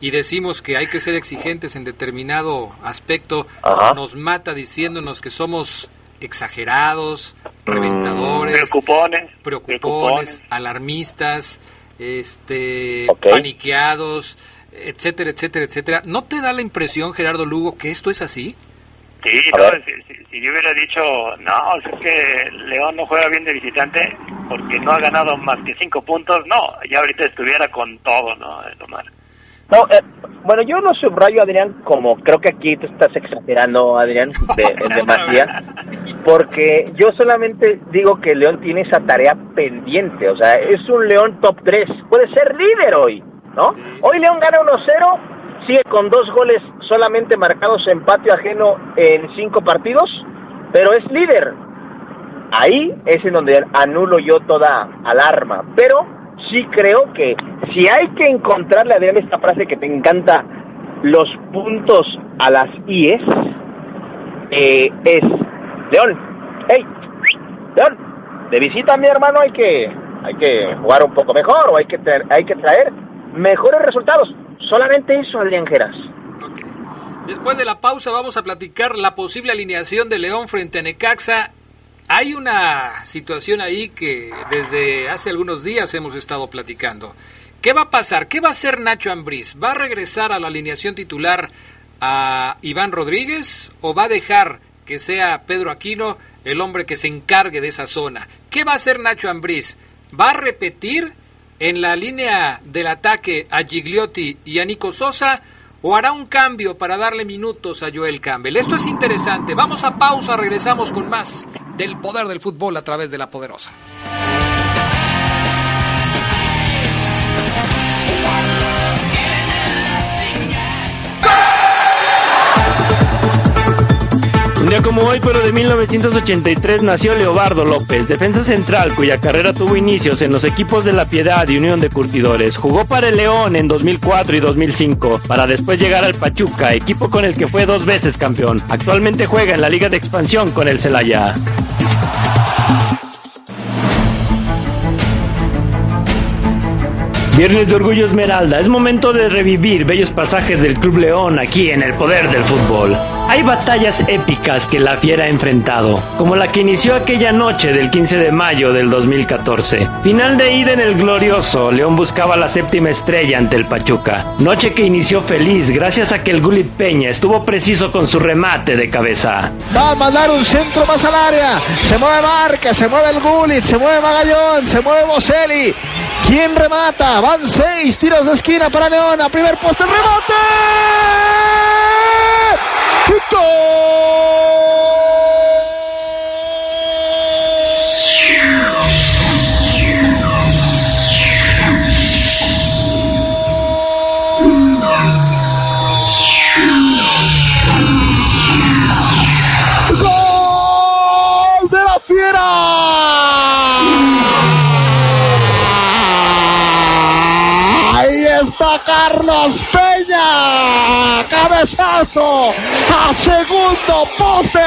y decimos que hay que ser exigentes en determinado aspecto, nos mata diciéndonos que somos exagerados, reventadores, preocupones, preocupones, alarmistas, este, paniqueados, etcétera, etcétera, etcétera. ¿No te da la impresión, Gerardo Lugo, que esto es así? Sí, si, yo hubiera dicho, no, es que León no juega bien de visitante porque no ha ganado más que cinco puntos, no, ya ahorita estuviera con todo, ¿no, Omar? No, eh, bueno, yo no subrayo, Adrián, como creo que aquí tú estás exagerando, Adrián, de, [laughs] de porque yo solamente digo que León tiene esa tarea pendiente, o sea, es un León top 3, puede ser líder hoy, ¿no? Hoy León gana 1-0, sigue con dos goles solamente marcados en patio ajeno en cinco partidos, pero es líder. Ahí es en donde anulo yo toda alarma, pero sí creo que si hay que encontrarle a Adrián esta frase que te encanta, los puntos a las IES, eh, es, León, hey, León, de visita a mi hermano hay que, hay que jugar un poco mejor o hay que, hay que traer mejores resultados. Solamente eso, Adrián Geras. Después de la pausa vamos a platicar la posible alineación de León frente a Necaxa hay una situación ahí que desde hace algunos días hemos estado platicando. ¿Qué va a pasar? ¿Qué va a hacer Nacho Ambriz? ¿Va a regresar a la alineación titular a Iván Rodríguez o va a dejar que sea Pedro Aquino el hombre que se encargue de esa zona? ¿Qué va a hacer Nacho Ambriz? ¿Va a repetir en la línea del ataque a Gigliotti y a Nico Sosa o hará un cambio para darle minutos a Joel Campbell. Esto es interesante. Vamos a pausa, regresamos con más del poder del fútbol a través de la poderosa. día como hoy, pero de 1983, nació Leobardo López, defensa central cuya carrera tuvo inicios en los equipos de La Piedad y Unión de Curtidores. Jugó para el León en 2004 y 2005, para después llegar al Pachuca, equipo con el que fue dos veces campeón. Actualmente juega en la Liga de Expansión con el Celaya. Wow. Viernes de Orgullo Esmeralda, es momento de revivir bellos pasajes del Club León aquí en el poder del fútbol. Hay batallas épicas que la fiera ha enfrentado, como la que inició aquella noche del 15 de mayo del 2014. Final de ida en el glorioso, León buscaba la séptima estrella ante el Pachuca. Noche que inició feliz gracias a que el Gulit Peña estuvo preciso con su remate de cabeza. Va a mandar un centro más al área. Se mueve Marca, se mueve el Gulit, se mueve Magallón, se mueve Boselli. ¿Quién remata? Van seis tiros de esquina para León. Primer poste remate. ¡Gol segundo poste.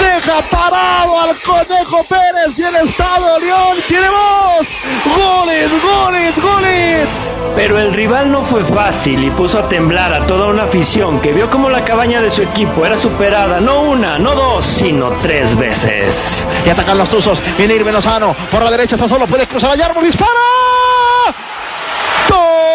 Deja parado al Conejo Pérez y el Estado de León tiene voz. Golit, golit, golit. Pero el rival no fue fácil y puso a temblar a toda una afición que vio como la cabaña de su equipo era superada no una, no dos, sino tres veces. Y atacan los tuzos. Viene Irving Lozano. Por la derecha está solo. Puede cruzar a Yarmo. Dispara. ¡Gol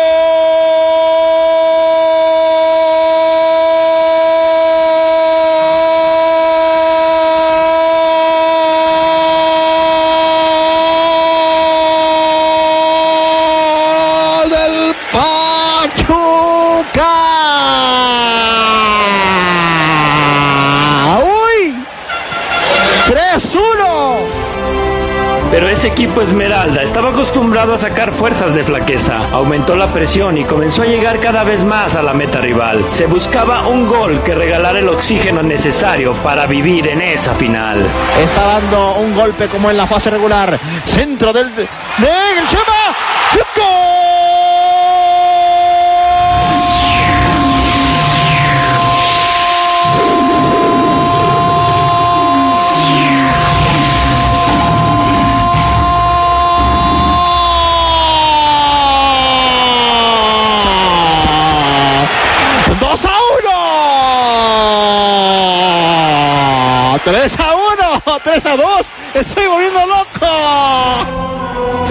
ese equipo Esmeralda estaba acostumbrado a sacar fuerzas de flaqueza, aumentó la presión y comenzó a llegar cada vez más a la meta rival. Se buscaba un gol que regalara el oxígeno necesario para vivir en esa final. Está dando un golpe como en la fase regular. Centro del. ¡De el Chema!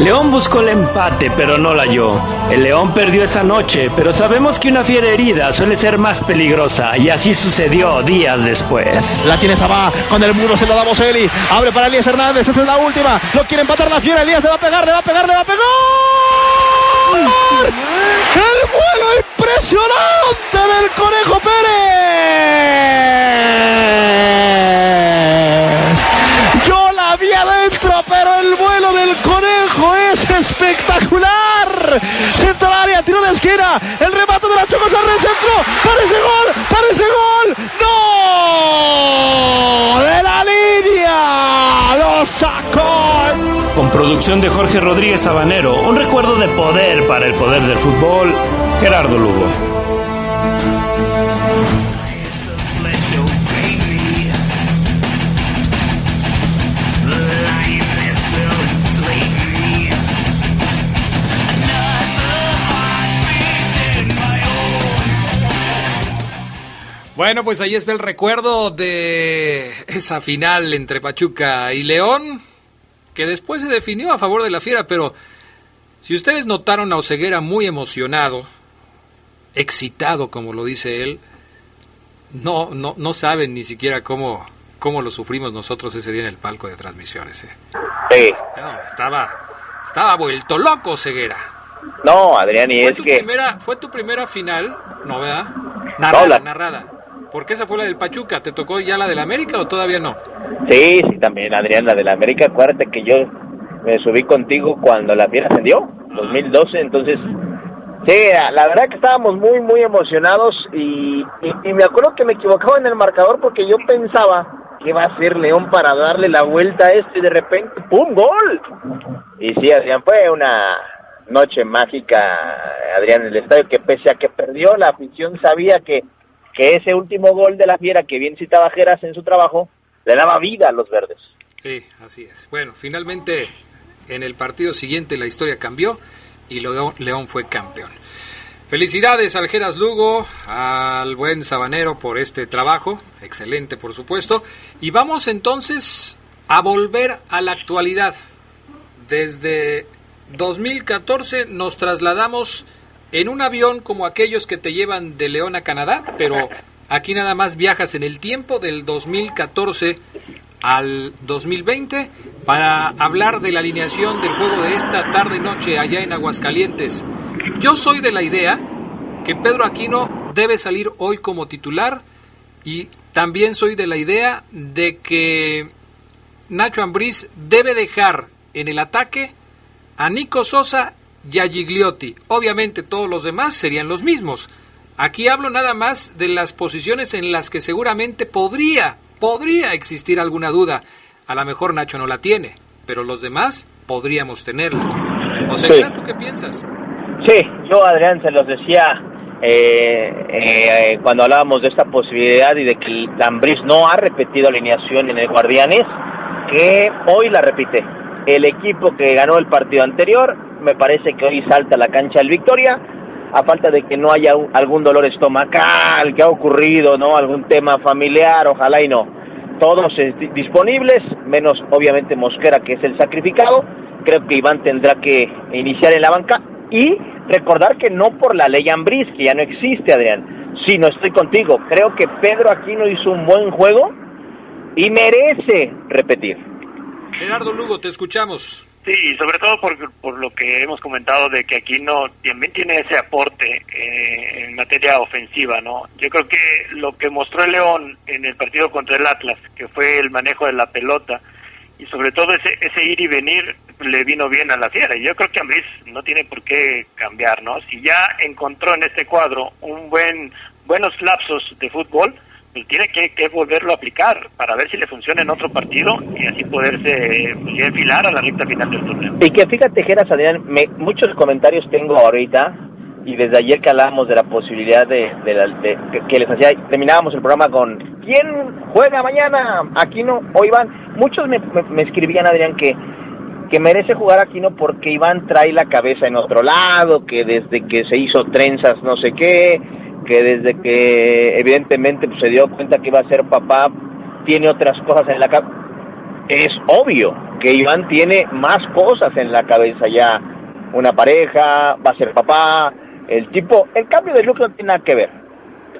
León buscó el empate, pero no la halló. El León perdió esa noche, pero sabemos que una fiera herida suele ser más peligrosa, y así sucedió días después. La tiene Sabá, con el muro se lo da Boselli. Abre para Elías Hernández, esta es la última. Lo quiere empatar la fiera, Elías le va a pegar, le va a pegar, le va a pegar. El vuelo impresionante del Conejo Pérez. Centro al área, tiro de esquina. El remate de la Choco Sarre, centro. Parece gol, parece gol. ¡No! De la línea. Lo sacó. Con producción de Jorge Rodríguez Sabanero, un recuerdo de poder para el poder del fútbol, Gerardo Lugo. Bueno, pues ahí está el recuerdo de esa final entre Pachuca y León, que después se definió a favor de la Fiera, pero si ustedes notaron a Oseguera muy emocionado, excitado, como lo dice él, no, no, no saben ni siquiera cómo, cómo lo sufrimos nosotros ese día en el palco de transmisiones. ¿eh? Sí. No, estaba, estaba vuelto loco Ceguera. No, Adrián, y ¿Fue es tu, que primera, ¿Fue tu primera final? No, ¿verdad? Narrada, la- narrada. ¿Por qué esa fue la del Pachuca? ¿Te tocó ya la del América o todavía no? sí, sí, también, Adrián, la de la América, acuérdate que yo me subí contigo cuando la fiera ascendió, 2012, entonces, sí, la verdad que estábamos muy, muy emocionados y, y, y me acuerdo que me equivocaba en el marcador porque yo pensaba que iba a ser León para darle la vuelta a esto y de repente, ¡pum! ¡Gol! Y sí, Adrián, fue una noche mágica, Adrián, en el estadio, que pese a que perdió, la afición sabía que, que ese último gol de la fiera, que bien citaba Geras en su trabajo, le daba vida a los verdes. Sí, así es. Bueno, finalmente en el partido siguiente la historia cambió y León, fue campeón. Felicidades al Geras Lugo, al buen Sabanero por este trabajo, excelente por supuesto. Y vamos entonces a volver a la actualidad. Desde 2014 nos trasladamos en un avión como aquellos que te llevan de León a Canadá, pero aquí nada más viajas en el tiempo del 2014 al 2020 para hablar de la alineación del juego de esta tarde-noche allá en Aguascalientes. Yo soy de la idea que Pedro Aquino debe salir hoy como titular y también soy de la idea de que Nacho Ambriz debe dejar en el ataque a Nico Sosa y Gigliotti. Obviamente todos los demás serían los mismos. Aquí hablo nada más de las posiciones en las que seguramente podría, podría existir alguna duda. A lo mejor Nacho no la tiene, pero los demás podríamos tenerla. O sea, ¿tú qué piensas? Sí, yo Adrián se los decía eh, eh, cuando hablábamos de esta posibilidad y de que Lambris no ha repetido alineación en el Guardianes, que hoy la repite. El equipo que ganó el partido anterior, me parece que hoy salta la cancha el Victoria, a falta de que no haya algún dolor estomacal que ha ocurrido, ¿no? Algún tema familiar, ojalá y no. Todos disponibles, menos obviamente Mosquera, que es el sacrificado. Creo que Iván tendrá que iniciar en la banca y recordar que no por la ley Ambris, que ya no existe, Adrián, sino estoy contigo. Creo que Pedro Aquino hizo un buen juego y merece repetir. Gerardo Lugo, te escuchamos. Sí, sobre todo por, por lo que hemos comentado de que Aquino también tiene ese aporte eh, en materia ofensiva, ¿no? Yo creo que lo que mostró el León en el partido contra el Atlas, que fue el manejo de la pelota, y sobre todo ese, ese ir y venir le vino bien a la fiera. Y yo creo que Ambris no tiene por qué cambiar, ¿no? Si ya encontró en este cuadro un buen buenos lapsos de fútbol, pues tiene que, que volverlo a aplicar para ver si le funciona en otro partido y así poderse pues, enfilar a la recta final del torneo. Y que fíjate, Geras, Adrián, me, muchos comentarios tengo ahorita y desde ayer que hablábamos de la posibilidad de, de, que, les hacía, terminábamos el programa con ¿quién juega mañana? Aquí no, o Iván. Muchos me, me, escribían, Adrián, que, que merece jugar aquí no porque Iván trae la cabeza en otro lado, que desde que se hizo trenzas no sé qué, que desde que evidentemente pues, se dio cuenta que iba a ser papá, tiene otras cosas en la cabeza. Es obvio que Iván tiene más cosas en la cabeza ya. Una pareja, va a ser papá, el tipo, el cambio de look no tiene nada que ver.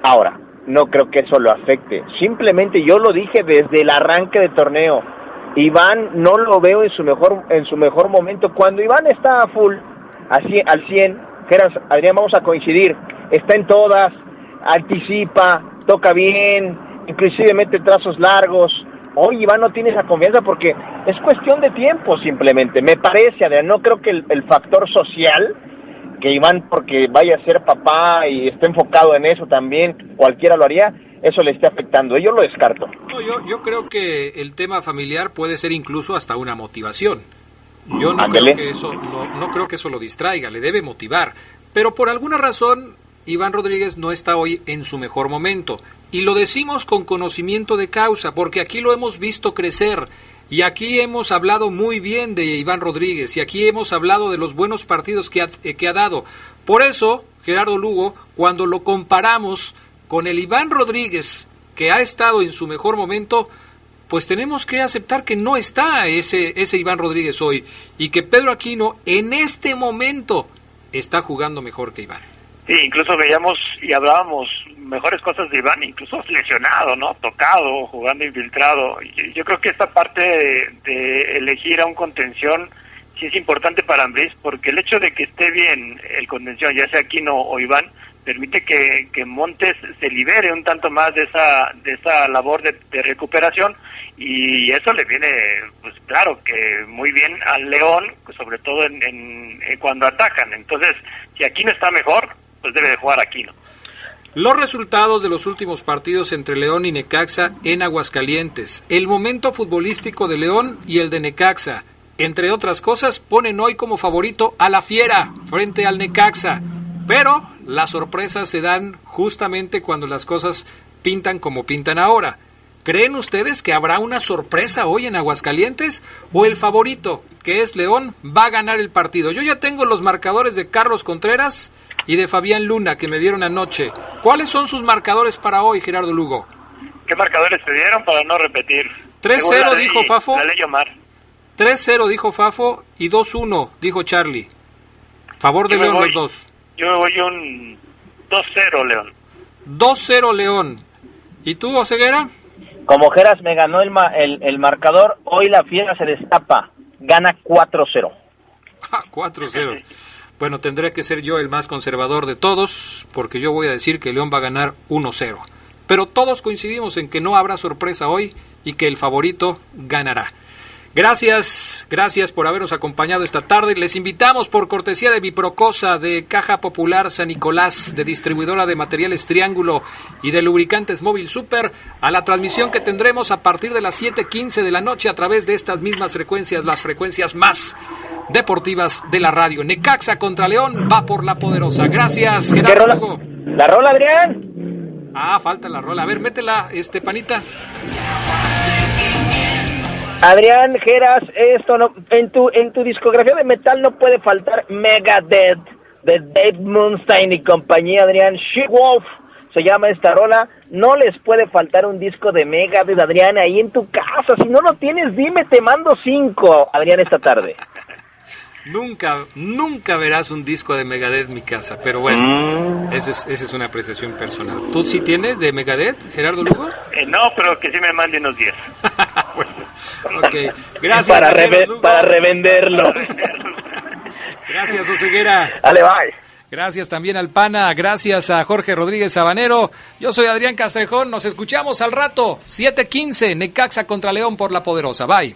Ahora, no creo que eso lo afecte. Simplemente yo lo dije desde el arranque del torneo. Iván no lo veo en su mejor en su mejor momento. Cuando Iván está a full, al 100, Geras, Adrián, vamos a coincidir. Está en todas, anticipa, toca bien, inclusive mete trazos largos. Hoy Iván no tiene esa confianza porque es cuestión de tiempo simplemente. Me parece, Adrián, no creo que el, el factor social que Iván porque vaya a ser papá y esté enfocado en eso también, cualquiera lo haría, eso le esté afectando. Yo lo descarto. yo, yo creo que el tema familiar puede ser incluso hasta una motivación. Yo no creo, que eso, no, creo que eso lo distraiga, le debe motivar. Pero por alguna razón, Iván Rodríguez no está hoy en su mejor momento. Y lo decimos con conocimiento de causa, porque aquí lo hemos visto crecer y aquí hemos hablado muy bien de Iván Rodríguez y aquí hemos hablado de los buenos partidos que ha, eh, que ha dado. Por eso, Gerardo Lugo, cuando lo comparamos con el Iván Rodríguez que ha estado en su mejor momento, pues tenemos que aceptar que no está ese, ese Iván Rodríguez hoy y que Pedro Aquino en este momento está jugando mejor que Iván. Sí, incluso veíamos y hablábamos mejores cosas de Iván, incluso lesionado, ¿no? Tocado, jugando infiltrado. Yo creo que esta parte de, elegir a un contención sí es importante para Andrés, porque el hecho de que esté bien el contención, ya sea Aquino o Iván, permite que, que Montes se libere un tanto más de esa, de esa labor de, recuperación y eso le viene, pues claro, que muy bien al León, sobre todo en, en, cuando atacan. Entonces, si Aquino está mejor, debe de jugar Aquino. Los resultados de los últimos partidos entre León y Necaxa en Aguascalientes, el momento futbolístico de León y el de Necaxa, entre otras cosas, ponen hoy como favorito a la Fiera frente al Necaxa. Pero las sorpresas se dan justamente cuando las cosas pintan como pintan ahora. ¿Creen ustedes que habrá una sorpresa hoy en Aguascalientes? ¿O el favorito, que es León, va a ganar el partido? Yo ya tengo los marcadores de Carlos Contreras y de Fabián Luna que me dieron anoche. ¿Cuáles son sus marcadores para hoy, Gerardo Lugo? ¿Qué marcadores te dieron para no repetir? 3-0 dijo Fafo. La ley Omar. 3-0 dijo Fafo y 2-1 dijo Charlie. Favor de León voy- los dos. Yo me voy un 2-0, León. 2-0 León. ¿Y tú, Oseguera? Como Geras me ganó el, ma- el, el marcador, hoy la fiera se destapa. Gana 4-0. [laughs] Ah, 4-0. Bueno, tendré que ser yo el más conservador de todos, porque yo voy a decir que León va a ganar 1-0. Pero todos coincidimos en que no habrá sorpresa hoy y que el favorito ganará. Gracias, gracias por habernos acompañado esta tarde. Les invitamos por cortesía de Biprocosa, de Caja Popular San Nicolás, de distribuidora de materiales Triángulo y de lubricantes Móvil Super a la transmisión que tendremos a partir de las 7:15 de la noche a través de estas mismas frecuencias, las frecuencias más deportivas de la radio. Necaxa contra León va por la poderosa. Gracias, ¿Qué Gerardo? Lugo. ¿La rola, Adrián? Ah, falta la rola. A ver, métela, este panita. Adrián Geras, esto no, en tu en tu discografía de metal no puede faltar Megadeth de Dave Mustaine y compañía, Adrián She-Wolf se llama esta rola. No les puede faltar un disco de Megadeth, Adrián, ahí en tu casa. Si no lo tienes, dime, te mando cinco, Adrián, esta tarde. Nunca, nunca verás un disco de Megadeth en mi casa, pero bueno, esa, es, esa es una apreciación personal. ¿Tú sí tienes de Megadeth, Gerardo Lugo? Eh, no, pero que sí me mande unos 10. [laughs] Ok, gracias. para, Gerardo reve- Lugo. para revenderlo. Gracias, Oseguera. Dale, bye. Gracias también al PANA, gracias a Jorge Rodríguez Sabanero. Yo soy Adrián Castrejón, nos escuchamos al rato, 7:15, Necaxa contra León por la Poderosa. Bye.